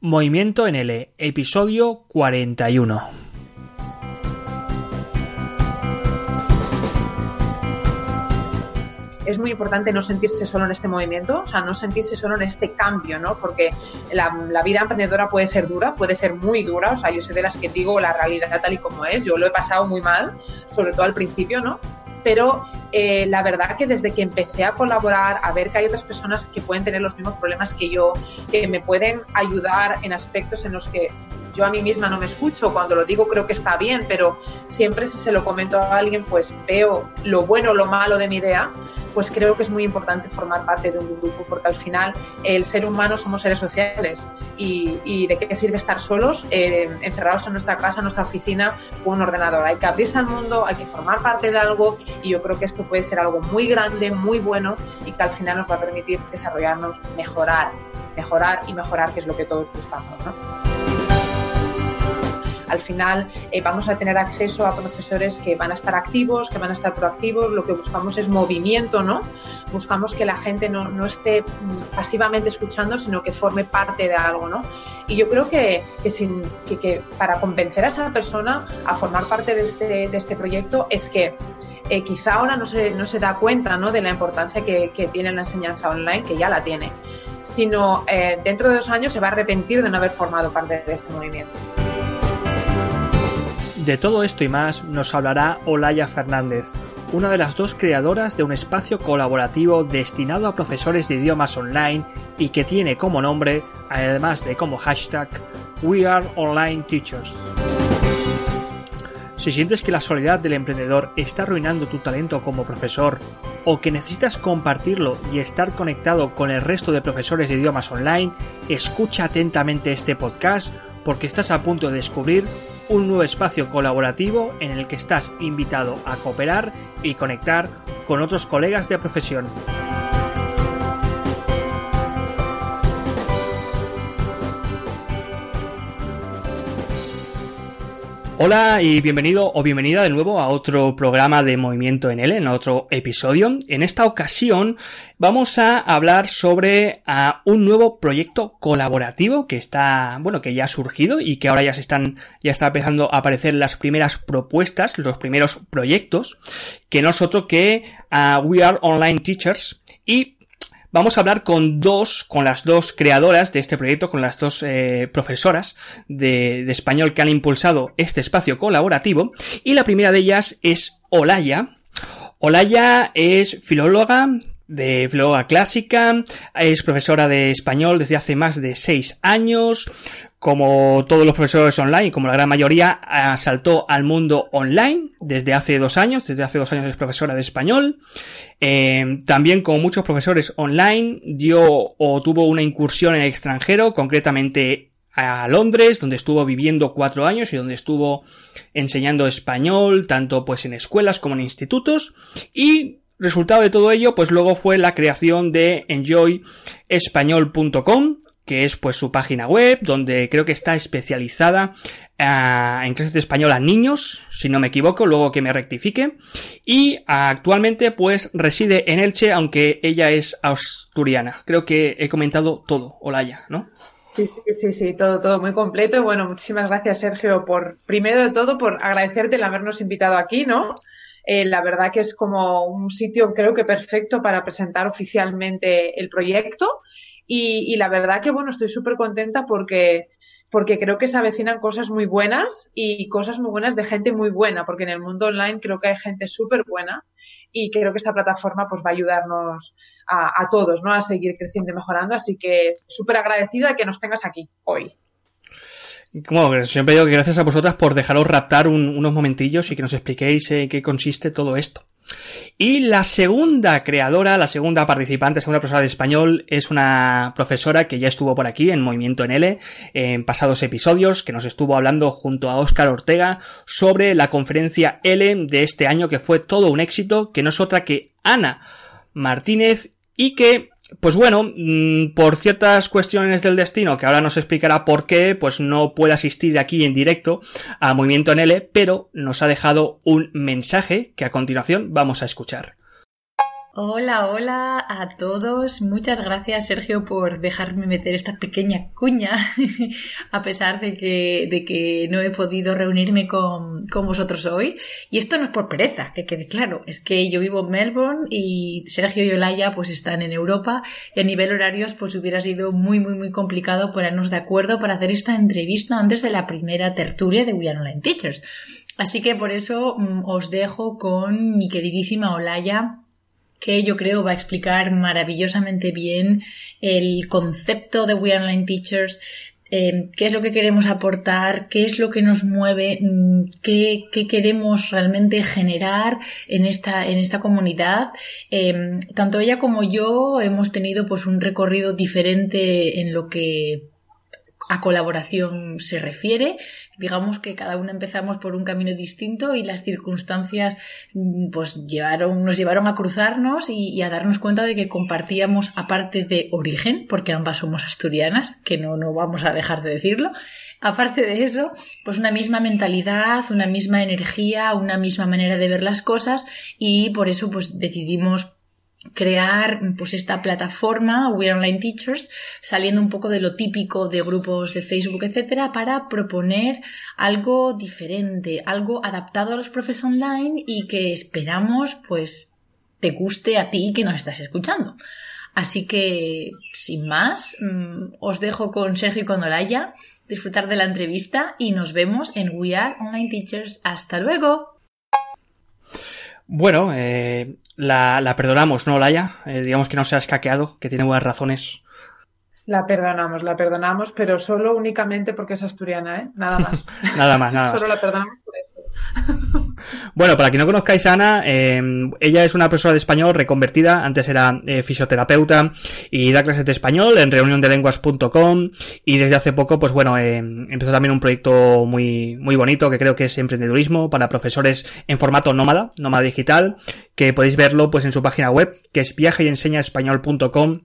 Movimiento en L, episodio 41. es muy importante no sentirse solo en este movimiento, o sea, no sentirse solo en este cambio, ¿no? Porque la, vida emprendedora puede ser dura, puede ser muy dura, o sea, yo soy de las que digo la realidad tal y como es, yo lo he pasado muy mal, sobre todo al principio, ¿no? Pero eh, la verdad que desde que empecé a colaborar, a ver que hay otras personas que pueden tener los mismos problemas que yo, que me pueden ayudar en aspectos en los que yo a mí misma no me escucho, cuando lo digo creo que está bien, pero siempre si se lo comento a alguien, pues veo lo bueno o lo malo de mi idea, pues creo que es muy importante formar parte de un grupo, porque al final el ser humano somos seres sociales y, de qué sirve estar solos, eh, encerrados en nuestra casa, en nuestra oficina, con un ordenador. Hay que abrirse al mundo, hay que formar parte de algo y yo creo que esto puede ser algo muy grande, muy bueno y que al final nos va a permitir desarrollarnos, mejorar, mejorar y mejorar, que es lo que todos buscamos. ¿no? Al final eh, vamos a tener acceso a profesores que van a estar activos, que van a estar proactivos, lo que buscamos es movimiento, ¿no? Buscamos que la gente no, esté mm, pasivamente escuchando, sino que forme parte de algo, ¿no? Y yo creo que, sin, que, para convencer a esa persona a formar parte de este, de este proyecto es que eh, quizá ahora no se, no se da cuenta ¿no? de la importancia que, que, tiene la enseñanza online, que ya la tiene, sino eh, dentro de dos años se va a arrepentir de no haber formado parte de este movimiento. De todo esto y más nos hablará Olaya Fernández, una de las dos creadoras de un espacio colaborativo destinado a profesores de idiomas online y que tiene como nombre, además de como hashtag, We Are Online Teachers. Si sientes que la soledad del emprendedor está arruinando tu talento como profesor o que necesitas compartirlo y estar conectado con el resto de profesores de idiomas online, escucha atentamente este podcast porque estás a punto de descubrir un nuevo espacio colaborativo en el que estás invitado a cooperar y conectar con otros colegas de profesión. Hola y bienvenido o bienvenida de nuevo a otro programa de Movimiento en L, en otro episodio. En esta ocasión vamos a hablar sobre un nuevo proyecto colaborativo que está, bueno, que ya ha surgido y que ahora ya se están, ya está empezando a aparecer las primeras propuestas, los primeros proyectos, que no es otro que We Are Online Teachers y vamos a hablar con dos, con las dos creadoras de este proyecto, con las dos eh, profesoras de, de, español que han impulsado este espacio colaborativo. Y la primera de ellas es Olaya. Olaya es filóloga, de filóloga clásica, es profesora de español desde hace más de seis años, como todos los profesores online, como la gran mayoría, saltó al mundo online desde hace dos años, desde hace dos años es profesora de español, eh, también como muchos profesores online dio o tuvo una incursión en el extranjero, concretamente a Londres, donde estuvo viviendo cuatro años y donde estuvo enseñando español, tanto pues en escuelas como en institutos, y Resultado de todo ello, pues luego fue la creación de enjoyespañol.com, que es pues su página web, donde creo que está especializada uh, en clases de español a niños, si no me equivoco, luego que me rectifique. Y actualmente pues reside en Elche, aunque ella es asturiana. Creo que he comentado todo, Olaya, ¿no? Sí, sí, sí, sí, todo, todo muy completo. Y bueno, muchísimas gracias, Sergio, por, primero de todo, por agradecerte el habernos invitado aquí, ¿no? Eh, la verdad que es como un sitio creo que perfecto para presentar oficialmente el proyecto y, la verdad que bueno, estoy súper contenta porque porque creo que se avecinan cosas muy buenas y cosas muy buenas de gente muy buena, porque en el mundo online creo que hay gente súper buena y creo que esta plataforma pues va a ayudarnos a, a todos, ¿no? A seguir creciendo y mejorando, así que súper agradecida de que nos tengas aquí hoy. Como siempre digo que gracias a vosotras por dejaros raptar unos momentillos y que nos expliquéis en qué consiste todo esto. Y la segunda creadora, la segunda participante, segunda profesora de español, es una profesora que ya estuvo por aquí en Movimiento en L en pasados episodios, que nos estuvo hablando junto a Óscar Ortega sobre la conferencia L de este año que fue todo un éxito, que no es otra que Ana Martínez y que pues bueno, mm, por ciertas cuestiones del destino, que ahora nos explicará por qué, pues no puede asistir aquí en directo a Movimiento en L, pero nos ha dejado un mensaje que a continuación vamos a escuchar. Hola, hola a todos. Muchas gracias, Sergio, por dejarme meter esta pequeña cuña, a pesar de que, de que no he podido reunirme con, con, vosotros hoy. Y esto no es por pereza, que quede claro. Es que yo vivo en Melbourne y Sergio y Olaya pues están en Europa y a nivel horarios pues hubiera sido muy, muy, muy complicado ponernos de acuerdo para hacer esta entrevista antes de la primera tertulia de We Are Online Teachers. Así que por eso mm, os dejo con mi queridísima Olaya que yo creo va a explicar maravillosamente bien el concepto de We Online Teachers, eh, qué es lo que queremos aportar, qué es lo que nos mueve, mm, qué, qué queremos realmente generar en esta, en esta comunidad. Eh, tanto ella como yo hemos tenido pues un recorrido diferente en lo que a colaboración se refiere. Digamos que cada uno empezamos por un camino distinto y las circunstancias mm, pues llevaron, nos llevaron a cruzarnos y, a darnos cuenta de que compartíamos, aparte de origen, porque ambas somos asturianas, que no, no vamos a dejar de decirlo, aparte de eso, pues una misma mentalidad, una misma energía, una misma manera de ver las cosas y por eso pues decidimos crear pues esta plataforma We Online Teachers saliendo un poco de lo típico de grupos de Facebook etcétera para proponer algo diferente algo adaptado a los profes online y que esperamos pues te guste a ti que nos estás escuchando. Así que sin más mm, os dejo con Sergio y con Olaya disfrutar de la entrevista y nos vemos en We Are Online Teachers. Hasta luego bueno, eh, la, la, perdonamos, ¿no, Laia? Eh, digamos que no se ha escaqueado, que tiene buenas razones. La perdonamos, la perdonamos, pero solo únicamente porque es asturiana, ¿eh? Nada más. nada más, nada más. Solo la perdonamos por eso. Bueno, para quien no conozcáis a Ana, eh, ella es una profesora de español reconvertida, antes era eh, fisioterapeuta y da clases de español en reuniondelenguas.com y desde hace poco, pues bueno, eh, empezó también un proyecto muy, muy bonito que creo que es emprendedurismo para profesores en formato nómada, nómada digital, que podéis verlo pues en su página web, que es viajeenseñaespañol.com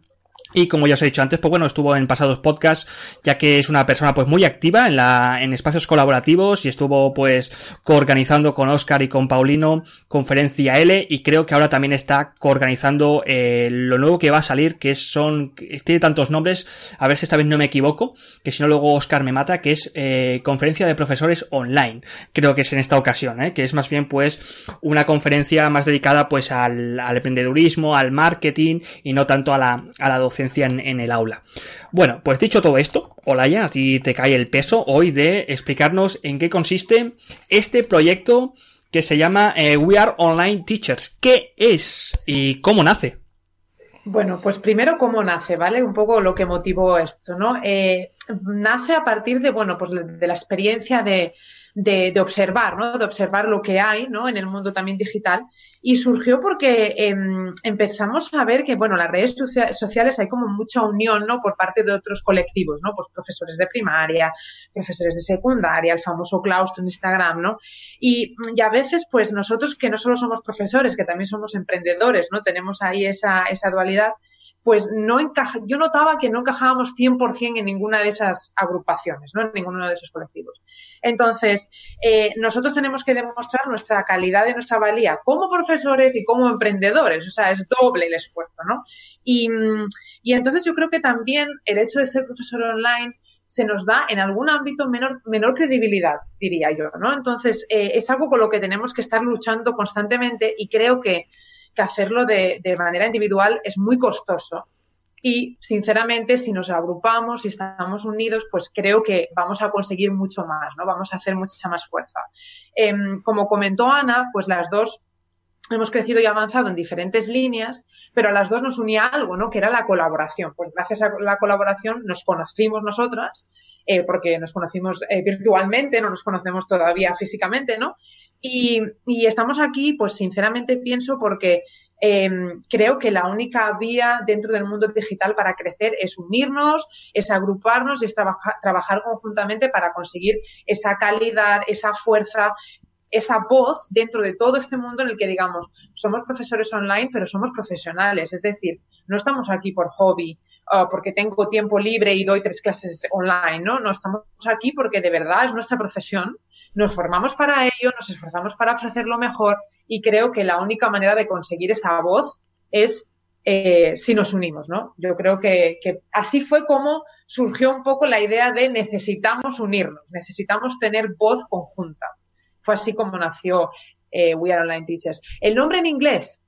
y como ya os he dicho antes, pues bueno, estuvo en pasados podcasts, ya que es una persona pues muy activa en la, en espacios colaborativos y estuvo pues coorganizando con Oscar y con Paulino conferencia L y creo que ahora también está coorganizando eh, lo nuevo que va a salir, que son, tiene tantos nombres, a ver si esta vez no me equivoco, que si no luego Oscar me mata, que es eh, conferencia de profesores online. Creo que es en esta ocasión, eh, que es más bien pues una conferencia más dedicada pues al, al emprendedurismo, al marketing y no tanto a la, a la docencia en, el aula. Bueno, pues dicho todo esto, Olaya, a ti te cae el peso hoy de explicarnos en qué consiste este proyecto que se llama eh, We Are Online Teachers. ¿Qué es y cómo nace? Bueno, pues primero cómo nace, ¿vale? Un poco lo que motivó esto, ¿no? Eh, nace a partir de, bueno, pues de la experiencia de, de, observar, ¿no? De observar lo que hay, ¿no? En el mundo también digital. Y surgió porque em, empezamos a ver que, bueno, las redes sociales hay como mucha unión, ¿no? Por parte de otros colectivos, ¿no? Pues profesores de primaria, profesores de secundaria, el famoso claustro en Instagram, ¿no? Y, y a veces, pues nosotros que no solo somos profesores, que también somos emprendedores, ¿no? Tenemos ahí esa, esa dualidad pues no encaja, yo notaba que no encajábamos 100% en ninguna de esas agrupaciones, ¿no? en ninguno de esos colectivos. Entonces, eh, nosotros tenemos que demostrar nuestra calidad y nuestra valía como profesores y como emprendedores, o sea, es doble el esfuerzo, ¿no? Y, y entonces yo creo que también el hecho de ser profesor online se nos da en algún ámbito menor, menor credibilidad, diría yo, ¿no? Entonces, eh, es algo con lo que tenemos que estar luchando constantemente y creo que que hacerlo de, manera individual es muy costoso. Y sinceramente, si nos agrupamos, y estamos unidos, pues creo que vamos a conseguir mucho más, ¿no? Vamos a hacer mucha más fuerza. Em, como comentó Ana, pues las dos hemos crecido y avanzado en diferentes líneas, pero a las dos nos unía algo, ¿no? Que era la colaboración. Pues gracias a la colaboración nos conocimos nosotras, eh, porque nos conocimos eh, virtualmente, no nos conocemos todavía físicamente, ¿no? Y, estamos aquí, pues sinceramente pienso porque em, creo que la única vía dentro del mundo digital para crecer es unirnos, es agruparnos y es trabajar conjuntamente para conseguir esa calidad, esa fuerza, esa voz dentro de todo este mundo en el que digamos, somos profesores online, pero somos profesionales. Es decir, no estamos aquí por hobby, o porque tengo tiempo libre y doy tres clases online, ¿no? No estamos aquí porque de verdad es nuestra profesión nos formamos para ello, nos esforzamos para ofrecer lo mejor y creo que la única manera de conseguir esa voz es eh, si nos unimos, ¿no? Yo creo que, así fue como surgió un poco la idea de necesitamos unirnos, necesitamos tener voz conjunta. Fue así como nació eh, We Are Online Teachers. El nombre en inglés,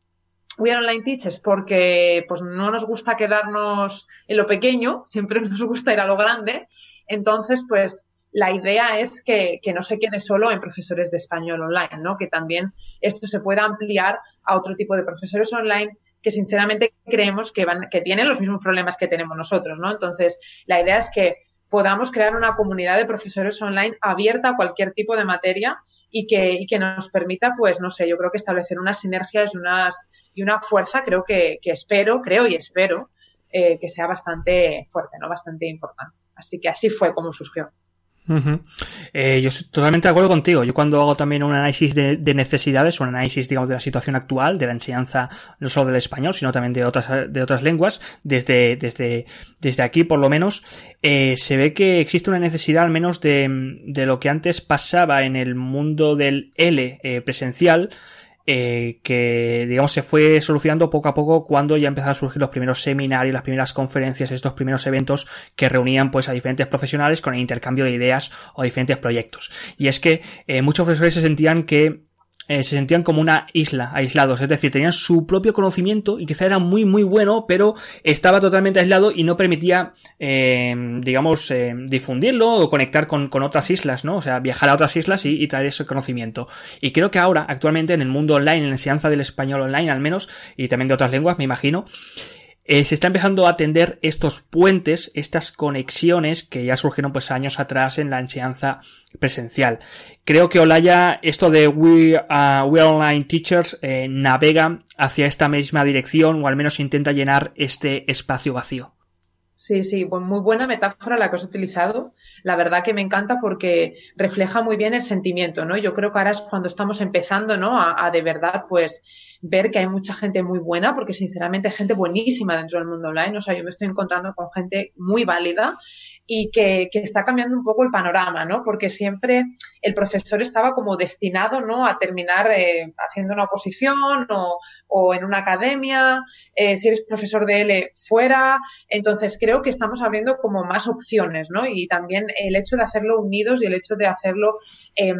We Are Online Teachers, porque pues no nos gusta quedarnos en lo pequeño, siempre nos gusta ir a lo grande. Entonces, pues la idea es que, no se quede solo en profesores de español online, ¿no? Que también esto se pueda ampliar a otro tipo de profesores online que sinceramente creemos que, van, que tienen los mismos problemas que tenemos nosotros, ¿no? Entonces, la idea es que podamos crear una comunidad de profesores online abierta a cualquier tipo de materia y que, nos permita, pues, no sé, yo creo que establecer unas sinergias y, unas, y una fuerza, creo que, espero, creo y espero eh, que sea bastante fuerte, ¿no? Bastante importante. Así que así fue como surgió. Eh, yo estoy totalmente de acuerdo contigo. Yo cuando hago también un análisis de, necesidades, un análisis, digamos, de la situación actual, de la enseñanza no solo del español, sino también de otras, de otras lenguas, desde, desde, desde aquí por lo menos, eh, se ve que existe una necesidad al menos de, de lo que antes pasaba en el mundo del L eh, presencial, eh, que digamos se fue solucionando poco a poco cuando ya empezaron a surgir los primeros seminarios, las primeras conferencias, estos primeros eventos que reunían pues a diferentes profesionales con el intercambio de ideas o diferentes proyectos. Y es que eh, muchos profesores se sentían que eh, se sentían como una isla, aislados, es decir, tenían su propio conocimiento y quizá era muy muy bueno, pero estaba totalmente aislado y no permitía, eh, digamos, eh, difundirlo o conectar con, con, otras islas, ¿no? O sea, viajar a otras islas y, y, traer ese conocimiento. Y creo que ahora, actualmente, en el mundo online, en la enseñanza del español online al menos, y también de otras lenguas, me imagino, eh, se está empezando a atender estos puentes, estas conexiones que ya surgieron pues años atrás en la enseñanza presencial. Creo que Olaya, esto de We, uh, We Online Teachers, eh, navega hacia esta misma dirección o al menos intenta llenar este espacio vacío. Sí, sí, muy buena metáfora la que has utilizado. La verdad que me encanta porque refleja muy bien el sentimiento, ¿no? Yo creo que ahora es cuando estamos empezando, ¿no? A, a de verdad, pues, ver que hay mucha gente muy buena, porque sinceramente hay gente buenísima dentro del mundo online. O sea, yo me estoy encontrando con gente muy válida y que, que, está cambiando un poco el panorama, ¿no? Porque siempre el profesor estaba como destinado, ¿no? A terminar eh, haciendo una oposición o, o en una academia, eh, si eres profesor de L fuera. Entonces creo que estamos abriendo como más opciones, ¿no? Y también el hecho de hacerlo unidos y el hecho de hacerlo eh,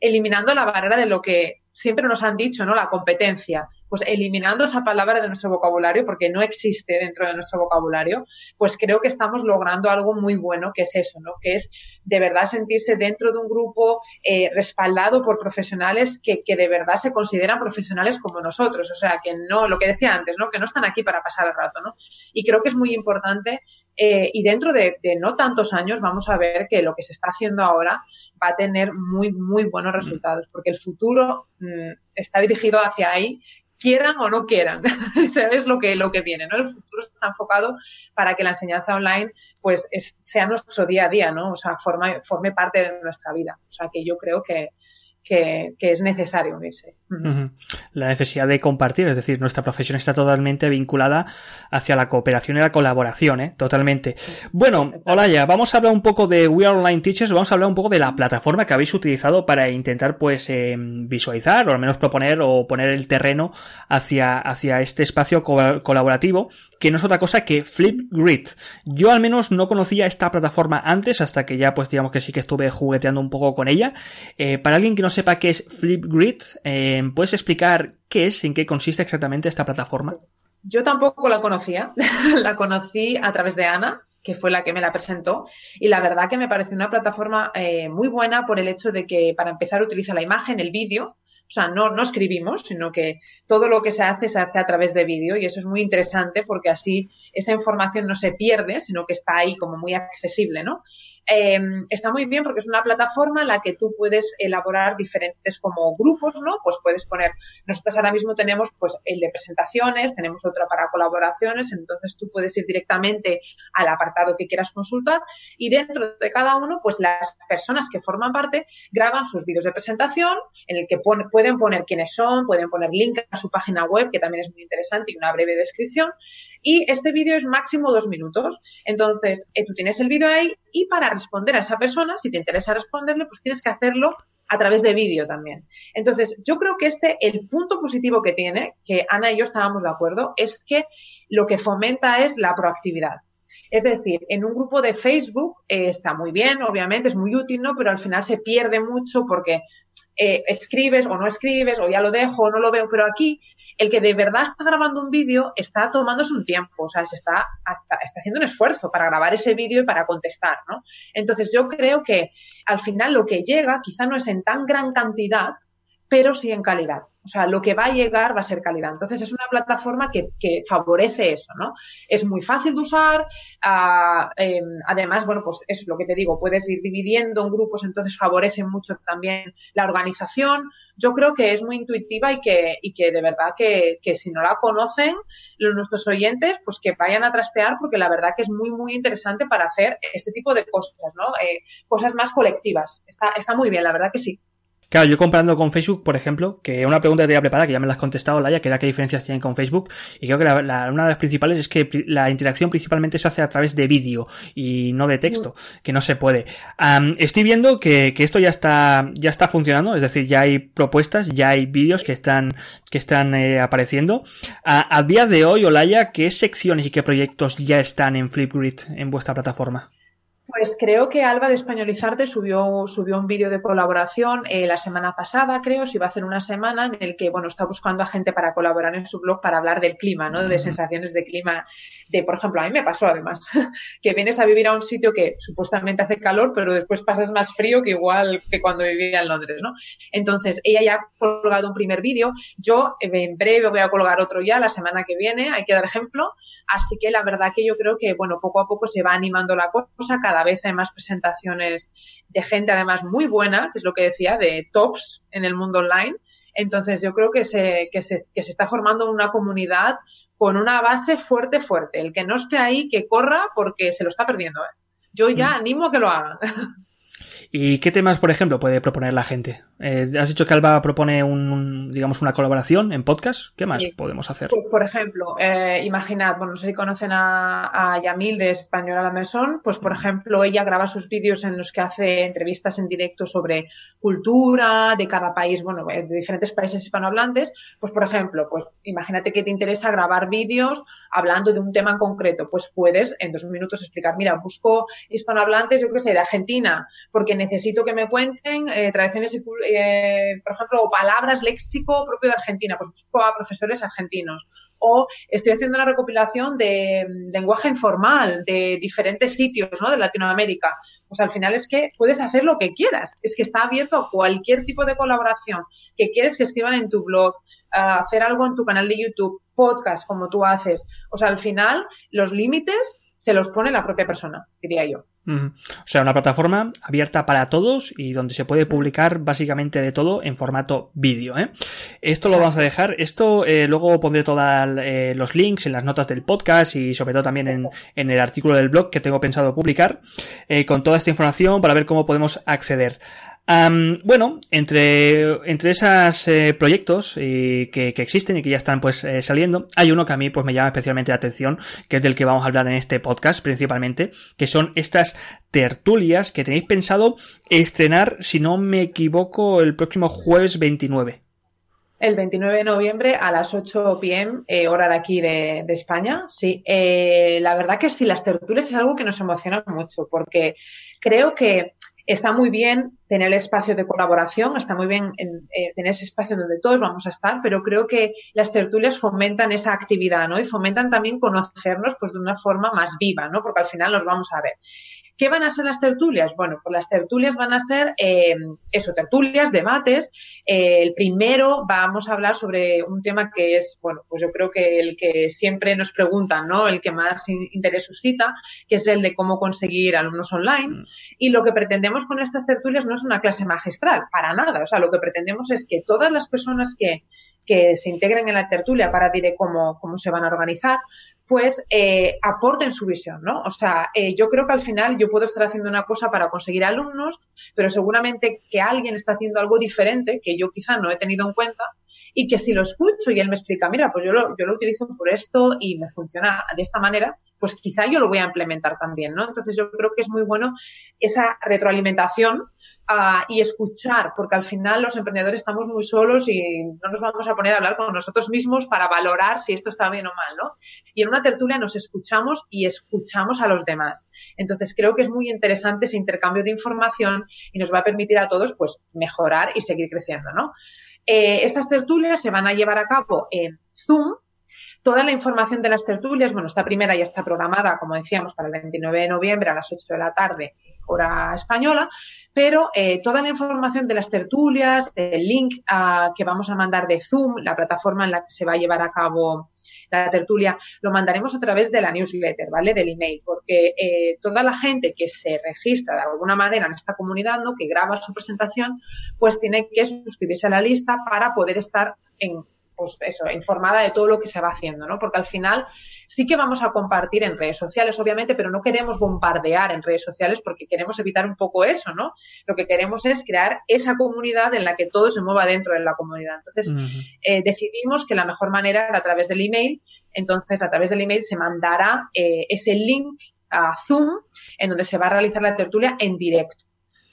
eliminando la barrera de lo que siempre nos han dicho, ¿no? La competencia. Pues eliminando esa palabra de nuestro vocabulario, porque no existe dentro de nuestro vocabulario, pues creo que estamos logrando algo muy bueno, que es eso, ¿no? Que es de verdad sentirse dentro de un grupo eh, respaldado por profesionales que, que, de verdad se consideran profesionales como nosotros. O sea, que no, lo que decía antes, ¿no? Que no están aquí para pasar el rato, ¿no? Y creo que es muy importante eh, y dentro de, de, no tantos años vamos a ver que lo que se está haciendo ahora va a tener muy, muy buenos resultados, porque el futuro mmm, está dirigido hacia ahí, quieran o no quieran. es lo que, lo que viene, ¿no? El futuro está enfocado para que la enseñanza online pues es, sea nuestro día a día, ¿no? O sea, forma, forme parte de nuestra vida. O sea, que yo creo que, que, que, es necesario unirse. Uh -huh. La necesidad de compartir, es decir, nuestra profesión está totalmente vinculada hacia la cooperación y la colaboración, ¿eh? Totalmente. Bueno, hola ya, vamos a hablar un poco de We Are Online Teachers, vamos a hablar un poco de la plataforma que habéis utilizado para intentar, pues, eh, visualizar o al menos proponer o poner el terreno hacia, hacia este espacio co colaborativo, que no es otra cosa que Flipgrid. Yo al menos no conocía esta plataforma antes, hasta que ya, pues, digamos que sí que estuve jugueteando un poco con ella. Eh, para alguien que no sepa qué es Flipgrid, eh, ¿puedes explicar qué es, en qué consiste exactamente esta plataforma? Yo tampoco la conocía, la conocí a través de Ana, que fue la que me la presentó, y la verdad que me pareció una plataforma eh, muy buena por el hecho de que para empezar utiliza la imagen, el vídeo, o sea, no, no escribimos, sino que todo lo que se hace se hace a través de vídeo y eso es muy interesante porque así esa información no se pierde, sino que está ahí como muy accesible, ¿no? Eh, está muy bien porque es una plataforma en la que tú puedes elaborar diferentes como grupos, ¿no? Pues puedes poner, nosotros ahora mismo tenemos pues el de presentaciones, tenemos otra para colaboraciones, entonces tú puedes ir directamente al apartado que quieras consultar y dentro de cada uno, pues las personas que forman parte graban sus vídeos de presentación en el que pueden poner quiénes son, pueden poner link a su página web, que también es muy interesante y una breve descripción y este vídeo es máximo dos minutos. Entonces, eh, tú tienes el vídeo ahí y para responder a esa persona, si te interesa responderle, pues tienes que hacerlo a través de vídeo también. Entonces, yo creo que este, el punto positivo que tiene, que Ana y yo estábamos de acuerdo, es que lo que fomenta es la proactividad. Es decir, en un grupo de Facebook eh, está muy bien, obviamente, es muy útil, ¿no? Pero al final se pierde mucho porque eh, escribes o no escribes, o ya lo dejo o no lo veo, pero aquí el que de verdad está grabando un vídeo está tomándose un tiempo, o sea, se está, está haciendo un esfuerzo para grabar ese vídeo y para contestar, ¿no? Entonces yo creo que al final lo que llega quizá no es en tan gran cantidad, pero sí en calidad. O sea, lo que va a llegar va a ser calidad. Entonces, es una plataforma que, favorece eso, ¿no? Es muy fácil de usar. Em, además, bueno, pues es lo que te digo, puedes ir dividiendo en grupos, entonces favorece mucho también la organización. Yo creo que es muy intuitiva y que, y que de verdad que, que si no la conocen, los, nuestros oyentes, pues que vayan a trastear porque la verdad que es muy, muy interesante para hacer este tipo de cosas, ¿no? Eh, cosas más colectivas. Está, está muy bien, la verdad que sí. Claro, yo comprando con Facebook, por ejemplo, que una pregunta que tenía preparada, que ya me la has contestado, Laia, que era qué diferencias tienen con Facebook, y creo que la, una de las principales es que la interacción principalmente se hace a través de vídeo y no de texto, que no se puede. estoy viendo que, que, esto ya está, ya está funcionando, es decir, ya hay propuestas, ya hay vídeos que están, que están eh, apareciendo. A, a, día de hoy, Olaya, ¿qué secciones y qué proyectos ya están en Flipgrid en vuestra plataforma? Pues creo que Alba de Españolizarte subió, subió un vídeo de colaboración eh, la semana pasada, creo, si va a hacer una semana, en el que, bueno, está buscando a gente para colaborar en su blog para hablar del clima, ¿no? De sensaciones de clima. De, por ejemplo, a mí me pasó además, que vienes a vivir a un sitio que supuestamente hace calor, pero después pasas más frío que igual que cuando vivía en Londres, ¿no? Entonces, ella ya ha colgado un primer vídeo. Yo en breve voy a colgar otro ya la semana que viene, hay que dar ejemplo. Así que la verdad que yo creo que, bueno, poco a poco se va animando la cosa, cada vez hay más presentaciones de gente además muy buena, que es lo que decía, de tops en el mundo online. Entonces yo creo que se, que se, que se está formando una comunidad con una base fuerte, fuerte. El que no esté ahí, que corra porque se lo está perdiendo. ¿eh? Yo ya mm. animo a que lo hagan. ¿Y qué temas, por ejemplo, puede proponer la gente? Eh, has dicho que Alba propone un, digamos, una colaboración en podcast. ¿Qué más podemos hacer? Pues, por ejemplo, eh, imaginad, bueno, no sé si conocen a, a Yamil de Español a la Mesón, pues por ejemplo, ella graba sus vídeos en los que hace entrevistas en directo sobre cultura de cada país, bueno, de diferentes países hispanohablantes. Pues por ejemplo, pues imagínate que te interesa grabar vídeos hablando de un tema en concreto, pues puedes en dos minutos explicar, mira, busco hispanohablantes, yo qué sé, de Argentina, porque necesito que me cuenten eh, tradiciones, eh, por ejemplo, o palabras, léxico propio de Argentina, pues busco a profesores argentinos. O estoy haciendo una recopilación de mm, lenguaje informal de diferentes sitios ¿no? de Latinoamérica. Pues al final es que puedes hacer lo que quieras. Es que está abierto a cualquier tipo de colaboración que quieres que escriban en tu blog, hacer algo en tu canal de YouTube, podcast como tú haces. O sea, al final los límites se los pone la propia persona, diría yo. O sea, una plataforma abierta para todos y donde se puede publicar básicamente de todo en formato vídeo. ¿eh? Esto lo vamos a dejar. Esto eh, luego pondré todos eh, los links en las notas del podcast y sobre todo también en, en el artículo del blog que tengo pensado publicar con toda esta información para ver cómo podemos acceder bueno, entre, entre esos eh, proyectos eh, que, existen y que ya están pues eh, saliendo, hay uno que a mí pues me llama especialmente la atención, que es del que vamos a hablar en este podcast principalmente, que son estas tertulias que tenéis pensado estrenar, si no me equivoco, el próximo jueves 29 el 29 de noviembre a las 8 pm, hora de aquí de, España. Sí, la verdad que sí, las tertulias es algo que nos emociona mucho porque creo que está muy bien tener espacio de colaboración, está muy bien eh, tener ese espacio donde todos vamos a estar, pero creo que las tertulias fomentan esa actividad, ¿no? Y fomentan también conocernos pues de una forma más viva, ¿no? Porque al final nos vamos a ver. ¿Qué van a ser las tertulias? Bueno, pues las tertulias van a ser eh, eso, tertulias, debates. Eh, el primero vamos a hablar sobre un tema que es, bueno, pues yo creo que el que siempre nos preguntan, ¿no? El que más interés suscita, que es el de cómo conseguir alumnos online. Mm. Y lo que pretendemos con estas tertulias no es una clase magistral, para nada. O sea, lo que pretendemos es que todas las personas que, que se integren en la tertulia, para diré cómo, cómo se van a organizar, pues eh, aporten su visión, ¿no? O sea, eh, yo creo que al final yo puedo estar haciendo una cosa para conseguir alumnos, pero seguramente que alguien está haciendo algo diferente que yo quizá no he tenido en cuenta y que si lo escucho y él me explica, mira, pues yo lo, yo lo utilizo por esto y me funciona de esta manera, pues quizá yo lo voy a implementar también, ¿no? Entonces yo creo que es muy bueno esa retroalimentación y escuchar, porque al final los emprendedores estamos muy solos y no nos vamos a poner a hablar con nosotros mismos para valorar si esto está bien o mal, ¿no? Y en una tertulia nos escuchamos y escuchamos a los demás. Entonces creo que es muy interesante ese intercambio de información y nos va a permitir a todos, pues, mejorar y seguir creciendo, ¿no? Eh, estas tertulias se van a llevar a cabo en Zoom. Toda la información de las tertulias, bueno, esta primera ya está programada, como decíamos, para el 29 de noviembre a las 8 de la tarde, hora española, pero eh, toda la información de las tertulias, el link que vamos a mandar de Zoom, la plataforma en la que se va a llevar a cabo la tertulia, lo mandaremos a través de la newsletter, ¿vale? Del email, porque eh, toda la gente que se registra de alguna manera en esta comunidad, ¿no? Que graba su presentación, pues tiene que suscribirse a la lista para poder estar en pues eso, informada de todo lo que se va haciendo, ¿no? Porque al final sí que vamos a compartir en redes sociales, obviamente, pero no queremos bombardear en redes sociales porque queremos evitar un poco eso, ¿no? Lo que queremos es crear esa comunidad en la que todo se mueva dentro de la comunidad. Entonces, eh, decidimos que la mejor manera era a través del email, entonces a través del email se mandará eh, ese link a Zoom en donde se va a realizar la tertulia en directo.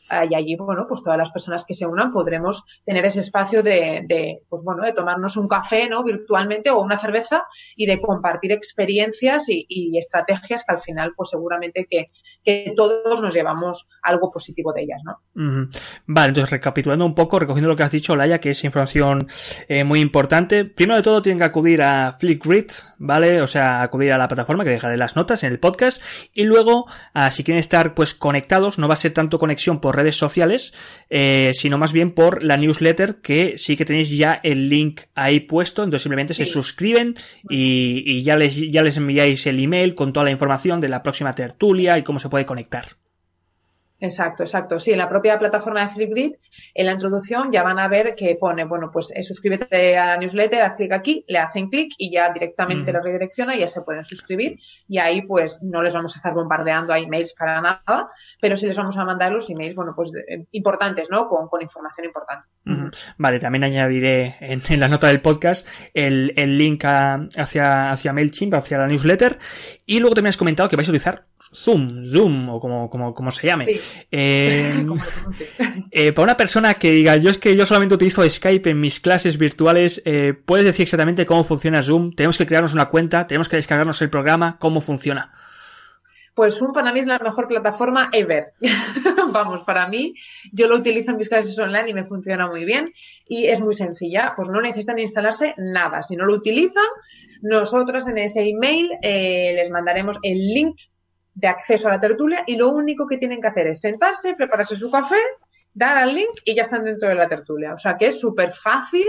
Ah, y allí, bueno, pues todas las personas que se unan podremos tener ese espacio de, de, pues bueno, de tomarnos un café, ¿no? Virtualmente o una cerveza y de compartir experiencias y, estrategias que al final, pues seguramente que, que, todos nos llevamos algo positivo de ellas, ¿no? Vale, entonces recapitulando un poco, recogiendo lo que has dicho, Laia, que es información eh, muy importante. Primero de todo tienen que acudir a Flickgrid, ¿vale? O sea, acudir a la plataforma que dejaré las notas en el podcast y luego, uh, si quieren estar pues conectados, no va a ser tanto conexión por redes sociales, eh, sino más bien por la newsletter que sí que tenéis ya el link ahí puesto, entonces simplemente sí. se suscriben y, y, ya, les, ya les enviáis el email con toda la información de la próxima tertulia y cómo se puede conectar. Exacto, exacto. Sí, en la propia plataforma de Flipgrid, en la introducción ya van a ver que pone, bueno, pues eh, suscríbete a la newsletter, haz clic aquí, le hacen clic y ya directamente mm. lo redirecciona y ya se pueden suscribir y ahí pues no les vamos a estar bombardeando a emails para nada, pero sí les vamos a mandar los emails, bueno, pues eh, importantes, ¿no? Con, con información importante. Mm -hmm. Vale, también añadiré en, en, la nota del podcast el, el link a, hacia, hacia MailChimp, hacia la newsletter y luego también has comentado que vais a utilizar Zoom, Zoom o como, como, como se llame. Sí. Eh, eh, para una persona que diga, yo es que yo solamente utilizo Skype en mis clases virtuales, eh, ¿puedes decir exactamente cómo funciona Zoom? ¿Tenemos que crearnos una cuenta? ¿Tenemos que descargarnos el programa? ¿Cómo funciona? Pues Zoom para mí es la mejor plataforma ever. Vamos, para mí, yo lo utilizo en mis clases online y me funciona muy bien y es muy sencilla. Pues no necesitan instalarse nada. Si no lo utilizan, nosotros en ese email eh, les mandaremos el link de acceso a la tertulia y lo único que tienen que hacer es sentarse, prepararse su café, dar al link y ya están dentro de la tertulia. O sea que es súper fácil,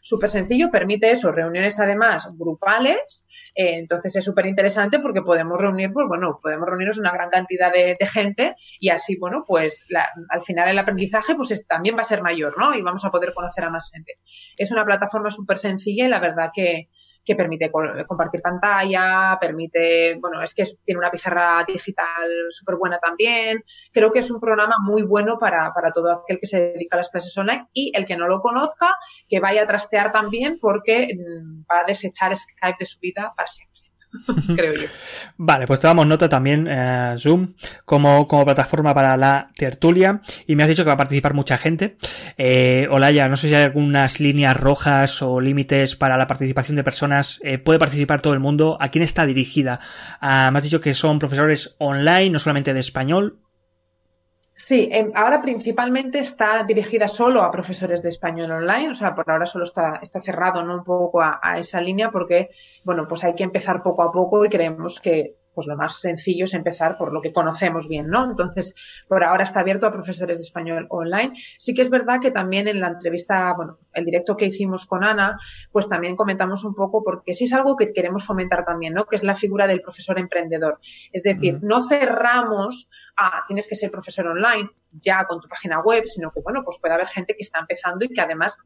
súper sencillo, permite eso, reuniones además grupales. Eh, entonces es súper interesante porque podemos reunir, pues bueno, podemos reunirnos una gran cantidad de, gente y así, bueno, pues la, al final el aprendizaje pues es, también va a ser mayor, ¿no? Y vamos a poder conocer a más gente. Es una plataforma súper sencilla y la verdad que, que permite compartir pantalla, permite, bueno, es que tiene una pizarra digital súper buena también. Creo que es un programa muy bueno para, para todo aquel que se dedica a las clases online y el que no lo conozca, que vaya a trastear también porque mm, va a desechar Skype de su vida para siempre. creo yo. Vale, pues te damos nota también eh, Zoom como, como plataforma para la tertulia y me has dicho que va a participar mucha gente. Eh, Olaya, no sé si hay algunas líneas rojas o límites para la participación de personas. Eh, ¿Puede participar todo el mundo? ¿A quién está dirigida? Ah, me has dicho que son profesores online, no solamente de español. Sí, ahora principalmente está dirigida solo a profesores de español online, o sea, por ahora solo está, está cerrado ¿no? un poco a, a esa línea porque, bueno, pues hay que empezar poco a poco y creemos que pues lo más sencillo es empezar por lo que conocemos bien, ¿no? Entonces, por ahora está abierto a profesores de español online. Sí que es verdad que también en la entrevista, bueno, el directo que hicimos con Ana, pues también comentamos un poco, porque sí es algo que queremos fomentar también, ¿no? Que es la figura del profesor emprendedor. Es decir, uh -huh. no cerramos a tienes que ser profesor online ya con tu página web, sino que, bueno, pues puede haber gente que está empezando y que además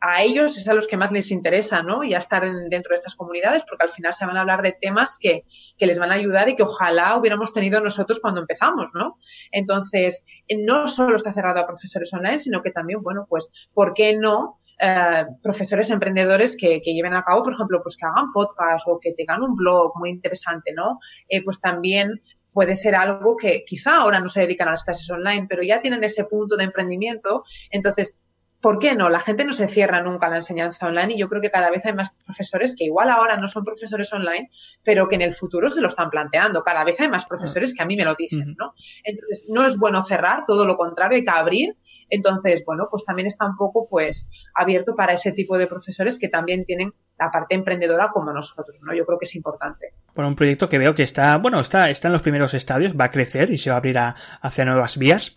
a ellos es a los que más les interesa, ¿no? Ya estar en, dentro de estas comunidades, porque al final se van a hablar de temas que, que, les van a ayudar y que ojalá hubiéramos tenido nosotros cuando empezamos, ¿no? Entonces, no solo está cerrado a profesores online, sino que también, bueno, pues, ¿por qué no? eh, profesores emprendedores que, que, lleven a cabo, por ejemplo, pues que hagan podcast o que tengan un blog muy interesante, ¿no? Eh, pues también puede ser algo que quizá ahora no se dedican a las clases online, pero ya tienen ese punto de emprendimiento. Entonces, ¿por qué no? La gente no se cierra nunca a la enseñanza online y yo creo que cada vez hay más profesores que igual ahora no son profesores online, pero que en el futuro se lo están planteando. Cada vez hay más profesores que a mí me lo dicen, ¿no? Entonces, no es bueno cerrar, todo lo contrario, hay que abrir. Entonces, bueno, pues también está un poco, pues, abierto para ese tipo de profesores que también tienen la parte emprendedora como nosotros, ¿no? Yo creo que es importante. Bueno, un proyecto que veo que está, bueno, está, está en los primeros estadios, va a crecer y se va a abrir hacia nuevas vías.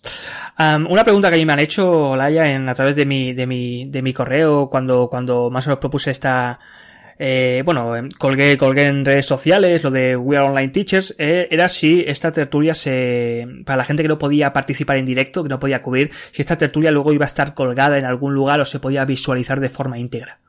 una pregunta que a mí me han hecho, Laia, en, a través de mi, de mi, de mi correo, cuando, cuando más o menos propuse esta, eh, bueno, colgué, colgué en redes sociales lo de We Are Online Teachers, eh, era si esta tertulia se, para la gente que no podía participar en directo, que no podía acudir, si esta tertulia luego iba a estar colgada en algún lugar o se podía visualizar de forma íntegra.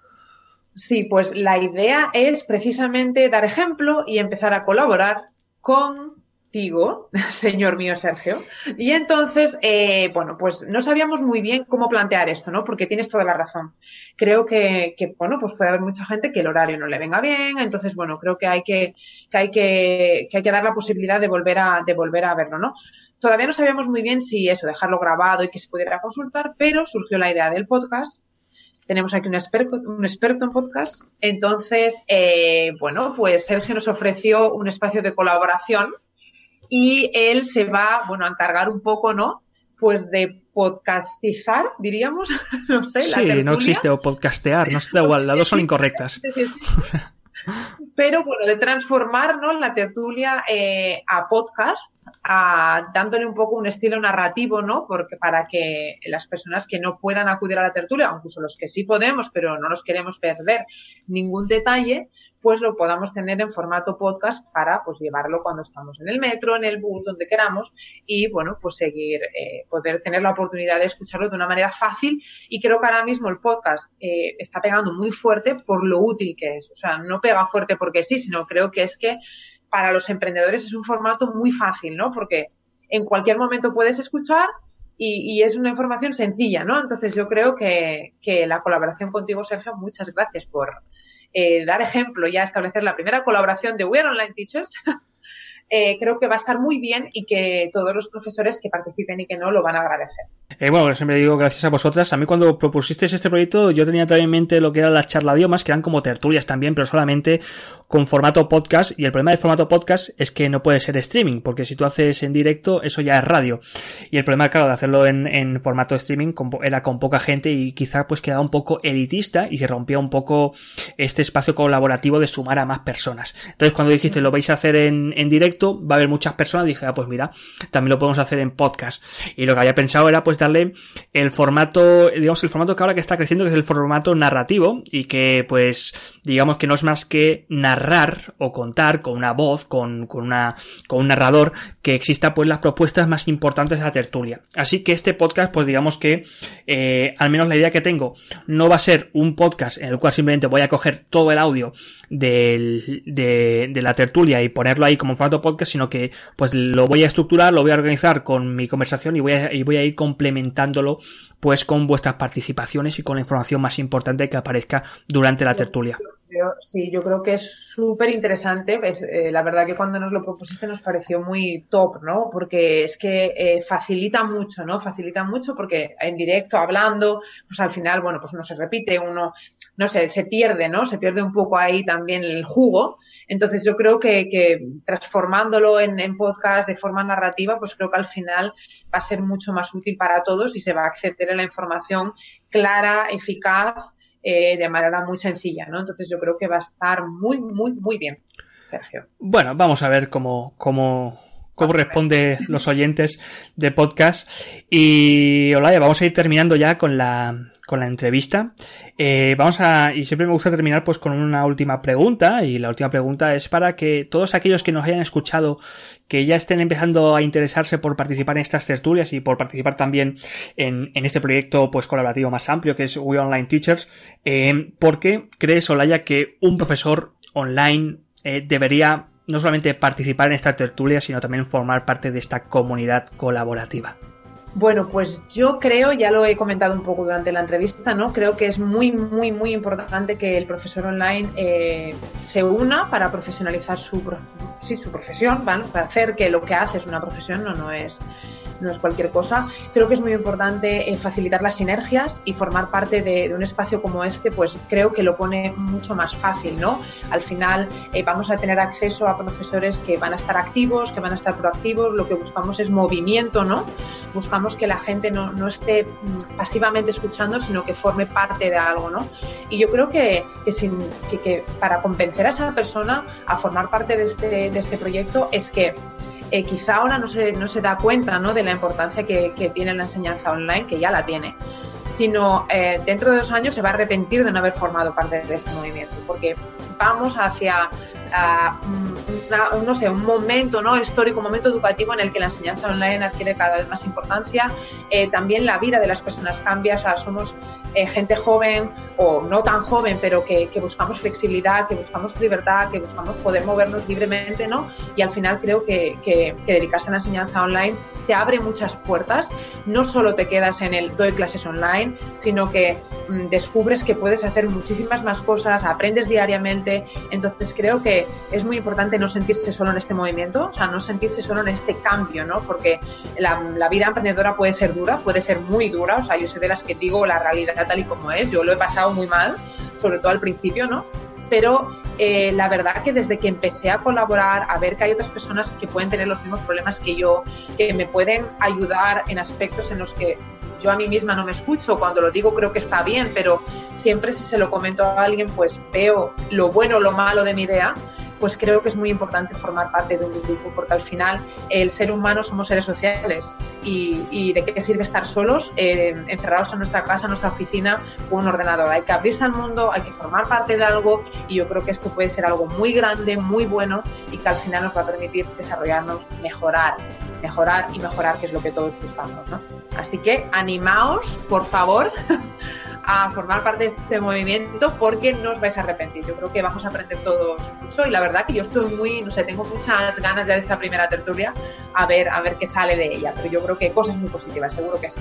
Sí, pues la idea es precisamente dar ejemplo y empezar a colaborar contigo, señor mío Sergio. Y entonces, eh, bueno, pues no sabíamos muy bien cómo plantear esto, ¿no? Porque tienes toda la razón. Creo que, bueno, pues puede haber mucha gente que el horario no le venga bien, entonces, bueno, creo que hay que, que hay que, que hay que dar la posibilidad de volver a, de volver a verlo, ¿no? Todavía no sabíamos muy bien si eso, dejarlo grabado y que se pudiera consultar, pero surgió la idea del podcast tenemos aquí un experto, un experto en podcast. Entonces, eh, bueno, pues Sergio nos ofreció un espacio de colaboración y él se va, bueno, a encargar un poco, ¿no? Pues de podcastizar, diríamos, no sé. Sí, no existe o podcastear, no está igual, las dos son incorrectas. Sí, sí, pero bueno, de transformarnos la tertulia eh, a podcast, a, dándole un poco un estilo narrativo, ¿no? Porque para que las personas que no puedan acudir a la tertulia, incluso los que sí podemos, pero no nos queremos perder ningún detalle, pues lo podamos tener en formato podcast para pues llevarlo cuando estamos en el metro, en el bus, donde queramos y bueno, pues seguir, eh, poder tener la oportunidad de escucharlo de una manera fácil y creo que ahora mismo el podcast eh, está pegando muy fuerte por lo útil que es, o sea, no pega fuerte porque sí, sino creo que es que para los emprendedores es un formato muy fácil, ¿no? Porque en cualquier momento puedes escuchar y, es una información sencilla, ¿no? Entonces yo creo que, que la colaboración contigo, Sergio, muchas gracias por, eh, dar ejemplo, ya establecer la primera colaboración de We Are Online Teachers, eh, creo que va a estar muy bien y que todos los profesores que participen y que no lo van a agradecer. Eh, bueno, siempre digo gracias a vosotras. A mí cuando propusisteis este proyecto yo tenía también en mente lo que eran las charladiomas, que eran como tertulias también, pero solamente con formato podcast. Y el problema del formato podcast es que no puede ser streaming, porque si tú haces en directo, eso ya es radio. Y el problema, claro, de hacerlo en, formato streaming era con poca gente y quizá pues quedaba un poco elitista y se rompía un poco este espacio colaborativo de sumar a más personas. Entonces cuando dijiste lo vais a hacer en, en directo, va a haber muchas personas, dije, ah, pues mira, también lo podemos hacer en podcast. Y lo que había pensado era pues darle el formato, digamos, el formato que ahora que está creciendo, que es el formato narrativo y que pues digamos que no es más que narrar o contar con una voz, con, con, una, con un narrador que exista pues las propuestas más importantes de la tertulia. Así que este podcast pues digamos que eh, al menos la idea que tengo no va a ser un podcast en el cual simplemente voy a coger todo el audio de, de la tertulia y ponerlo ahí como formato podcast, sino que pues lo voy a estructurar, lo voy a organizar con mi conversación y voy a, y voy a ir complementándolo pues con vuestras participaciones y con la información más importante que aparezca durante la tertulia. sí, yo creo que es súper interesante. Eh, la verdad que cuando nos lo propusiste nos pareció muy top, ¿no? Porque es que eh, facilita mucho, ¿no? Facilita mucho porque en directo, hablando, pues al final, bueno, pues no se repite, uno, no sé, se pierde, ¿no? Se pierde un poco ahí también el jugo. Entonces yo creo que, transformándolo en, podcast de forma narrativa, pues creo que al final va a ser mucho más útil para todos y se va a acceder a la información clara, eficaz, eh, de manera muy sencilla, ¿no? Entonces yo creo que va a estar muy, muy, muy bien, Sergio. Bueno, vamos a ver cómo, cómo, cómo responde los oyentes de podcast. Y hola, vamos a ir terminando ya con la, con la entrevista. Eh, vamos a, y siempre me gusta terminar pues con una última pregunta, y la última pregunta es para que todos aquellos que nos hayan escuchado, que ya estén empezando a interesarse por participar en estas tertulias y por participar también en, en este proyecto pues colaborativo más amplio que es We Online Teachers, eh, ¿por qué crees, Olaya, que un profesor online eh, debería no solamente participar en esta tertulia, sino también formar parte de esta comunidad colaborativa. Bueno, pues yo creo, ya lo he comentado un poco durante la entrevista, ¿no? Creo que es muy, muy, muy importante que el profesor online eh, se una para profesionalizar su, sí, su profesión, ¿vale? para hacer que lo que hace es una profesión, no, no es no es cualquier cosa. Creo que es muy importante eh, facilitar las sinergias y formar parte de, un espacio como este, pues creo que lo pone mucho más fácil, ¿no? Al final eh, vamos a tener acceso a profesores que van a estar activos, que van a estar proactivos, lo que buscamos es movimiento, ¿no? Buscamos que la gente no, no esté mm, pasivamente escuchando, sino que forme parte de algo, ¿no? Y yo creo que, que, sin, que, que para convencer a esa persona a formar parte de este, de este proyecto es que eh, quizá ahora no se, no se da cuenta ¿no? de la importancia que, que, tiene la enseñanza online, que ya la tiene, sino eh, dentro de dos años se va a arrepentir de no haber formado parte de este movimiento, porque vamos hacia un, no sé, un momento ¿no? histórico, un momento educativo en el que la enseñanza online adquiere cada vez más importancia. Eh, también la vida de las personas cambia, o sea, somos eh, gente joven o no tan joven, pero que, buscamos flexibilidad, que buscamos libertad, que buscamos poder movernos libremente, ¿no? Y al final creo que, que dedicarse a la enseñanza online te abre muchas puertas. No solo te quedas en el doy clases online, sino que mm, descubres que puedes hacer muchísimas más cosas, aprendes diariamente. Entonces creo que es muy importante no sentirse solo en este movimiento, o sea, no sentirse solo en este cambio, ¿no? Porque la, la vida emprendedora puede ser dura, puede ser muy dura. O sea, yo soy de las que digo la realidad tal y como es. Yo lo he pasado muy mal, sobre todo al principio, ¿no? Pero eh, la verdad que desde que empecé a colaborar, a ver que hay otras personas que pueden tener los mismos problemas que yo, que me pueden ayudar en aspectos en los que yo a mí misma no me escucho, cuando lo digo creo que está bien, pero siempre si se lo comento a alguien, pues veo lo bueno o lo malo de mi idea pues creo que es muy importante formar parte de un grupo, porque al final el ser humano somos seres sociales y, de qué sirve estar solos, eh, encerrados en nuestra casa, en nuestra oficina, con un ordenador. Hay que abrirse al mundo, hay que formar parte de algo y yo creo que esto puede ser algo muy grande, muy bueno y que al final nos va a permitir desarrollarnos, mejorar, mejorar y mejorar, que es lo que todos buscamos. ¿no? Así que animaos, por favor. a formar parte de este movimiento porque no os vais a arrepentir. Yo creo que vamos a aprender todos mucho y la verdad que yo estoy muy, no sé, tengo muchas ganas ya de esta primera tertulia a ver, a ver qué sale de ella, pero yo creo que cosas muy positivas, seguro que sí.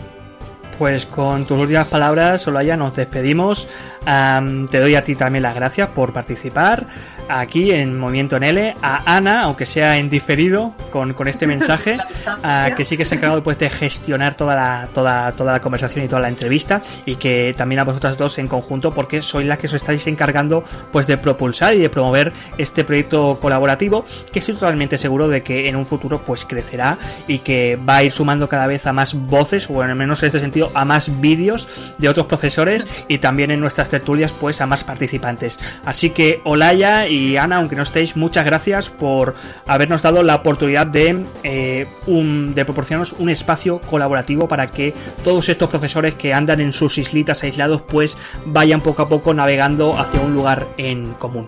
Pues con tus últimas palabras, Solaya, nos despedimos. te doy a ti también las gracias por participar aquí en Movimiento en L. A Ana, aunque sea en diferido, con, este mensaje, que sí que se ha encargado pues, de gestionar toda la, toda, toda la conversación y toda la entrevista. Y que también a vosotras dos en conjunto, porque sois las que os estáis encargando pues, de propulsar y de promover este proyecto colaborativo, que estoy totalmente seguro de que en un futuro pues crecerá y que va a ir sumando cada vez a más voces, o al menos en este sentido a más vídeos de otros profesores y también en nuestras tertulias pues a más participantes. Así que Olaya y Ana, aunque no estéis, muchas gracias por habernos dado la oportunidad de, eh, un, de proporcionarnos un espacio colaborativo para que todos estos profesores que andan en sus islitas aislados pues vayan poco a poco navegando hacia un lugar en común.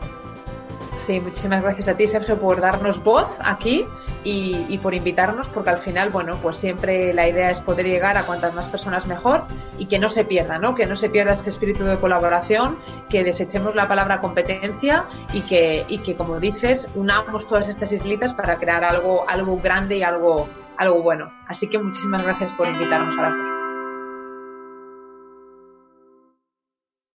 Sí, muchísimas gracias a ti, Sergio, por darnos voz aquí y, por invitarnos, porque al final, bueno, pues siempre la idea es poder llegar a cuantas más personas mejor y que no se pierda, ¿no? Que no se pierda este espíritu de colaboración, que desechemos la palabra competencia y que, y que como dices, unamos todas estas islitas para crear algo, algo grande y algo, algo bueno. Así que muchísimas gracias por invitarnos a las dos.